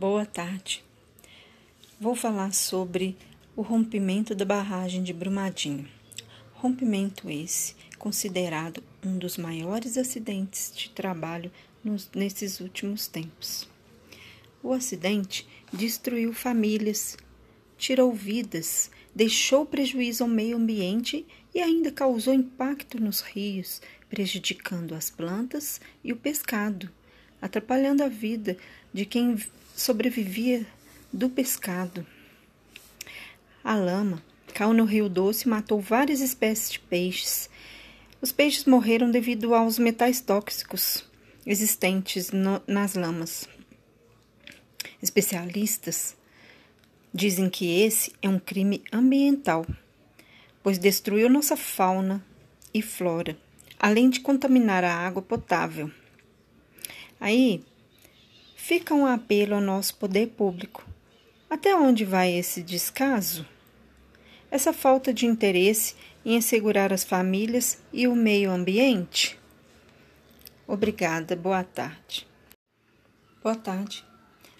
Boa tarde. Vou falar sobre o rompimento da barragem de Brumadinho. Rompimento esse considerado um dos maiores acidentes de trabalho nos, nesses últimos tempos. O acidente destruiu famílias, tirou vidas, deixou prejuízo ao meio ambiente e ainda causou impacto nos rios, prejudicando as plantas e o pescado, atrapalhando a vida de quem sobrevivia do pescado. A lama caiu no Rio Doce e matou várias espécies de peixes. Os peixes morreram devido aos metais tóxicos existentes no, nas lamas. Especialistas dizem que esse é um crime ambiental, pois destruiu nossa fauna e flora, além de contaminar a água potável. Aí fica um apelo ao nosso poder público. Até onde vai esse descaso? Essa falta de interesse em assegurar as famílias e o meio ambiente? Obrigada, boa tarde. Boa tarde.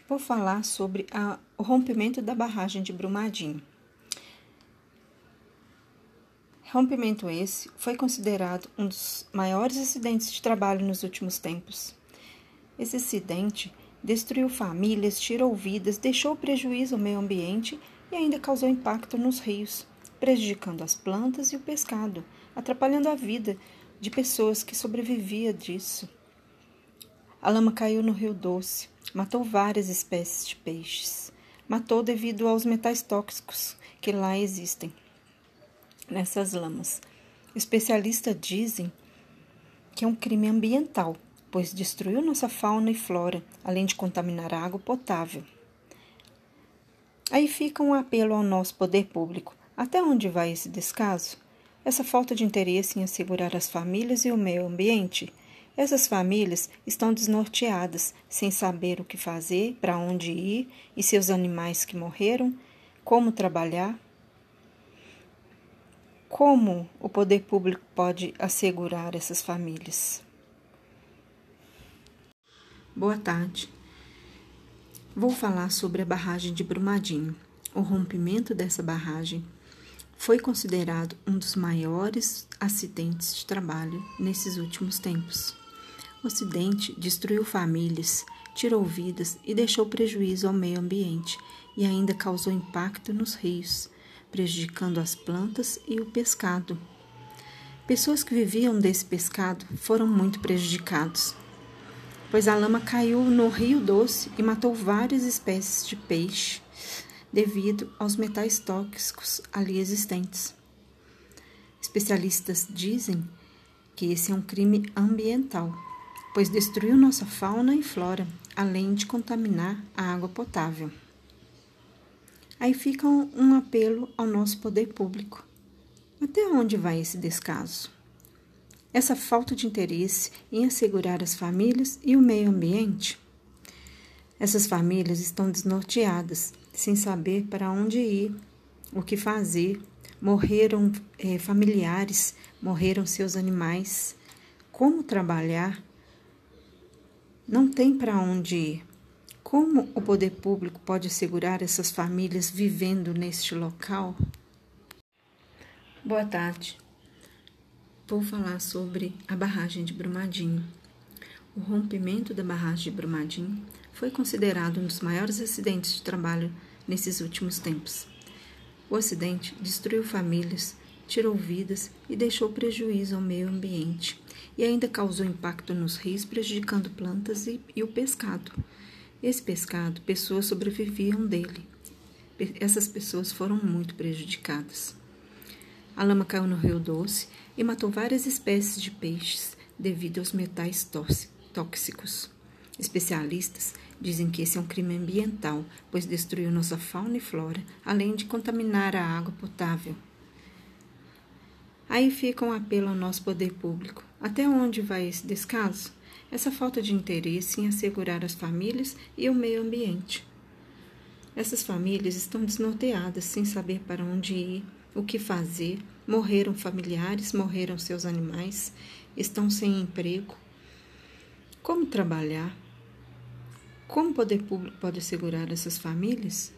Vou falar sobre a, o rompimento da barragem de Brumadinho. Rompimento esse foi considerado um dos maiores acidentes de trabalho nos últimos tempos. Esse acidente destruiu famílias, tirou vidas, deixou prejuízo ao meio ambiente e ainda causou impacto nos rios, prejudicando as plantas e o pescado, atrapalhando a vida de pessoas que sobreviviam disso. A lama caiu no Rio Doce, matou várias espécies de peixes. Matou devido aos metais tóxicos que lá existem nessas lamas. Especialistas dizem que é um crime ambiental pois destruiu nossa fauna e flora, além de contaminar a água potável. Aí fica um apelo ao nosso poder público. Até onde vai esse descaso? Essa falta de interesse em assegurar as famílias e o meio ambiente? Essas famílias estão desnorteadas, sem saber o que fazer, para onde ir e seus animais que morreram, como trabalhar. Como o poder público pode assegurar essas famílias? Boa tarde. Vou falar sobre a barragem de Brumadinho. O rompimento dessa barragem foi considerado um dos maiores acidentes de trabalho nesses últimos tempos. O acidente destruiu famílias, tirou vidas e deixou prejuízo ao meio ambiente e ainda causou impacto nos rios, prejudicando as plantas e o pescado. Pessoas que viviam desse pescado foram muito prejudicados pois a lama caiu no Rio Doce e matou várias espécies de peixe devido aos metais tóxicos ali existentes. Especialistas dizem que esse é um crime ambiental, pois destruiu nossa fauna e flora, além de contaminar a água potável. Aí fica um apelo ao nosso poder público. Até onde vai esse descaso? Essa falta de interesse em assegurar as famílias e o meio ambiente? Essas famílias estão desnorteadas, sem saber para onde ir, o que fazer. Morreram é, familiares, morreram seus animais. Como trabalhar? Não tem para onde ir. Como o poder público pode assegurar essas famílias vivendo neste local? Boa tarde vou falar sobre a barragem de Brumadinho. O rompimento da barragem de Brumadinho foi considerado um dos maiores acidentes de trabalho nesses últimos tempos. O acidente destruiu famílias, tirou vidas e deixou prejuízo ao meio ambiente, e ainda causou impacto nos rios, prejudicando plantas e, e o pescado. Esse pescado, pessoas sobreviviam dele. Essas pessoas foram muito prejudicadas. A lama caiu no Rio Doce e matou várias espécies de peixes devido aos metais tóxicos. Especialistas dizem que esse é um crime ambiental, pois destruiu nossa fauna e flora, além de contaminar a água potável. Aí fica um apelo ao nosso poder público. Até onde vai esse descaso? Essa falta de interesse em assegurar as famílias e o meio ambiente. Essas famílias estão desnorteadas, sem saber para onde ir, o que fazer, morreram familiares, morreram seus animais, estão sem emprego. Como trabalhar? Como o poder público pode assegurar essas famílias?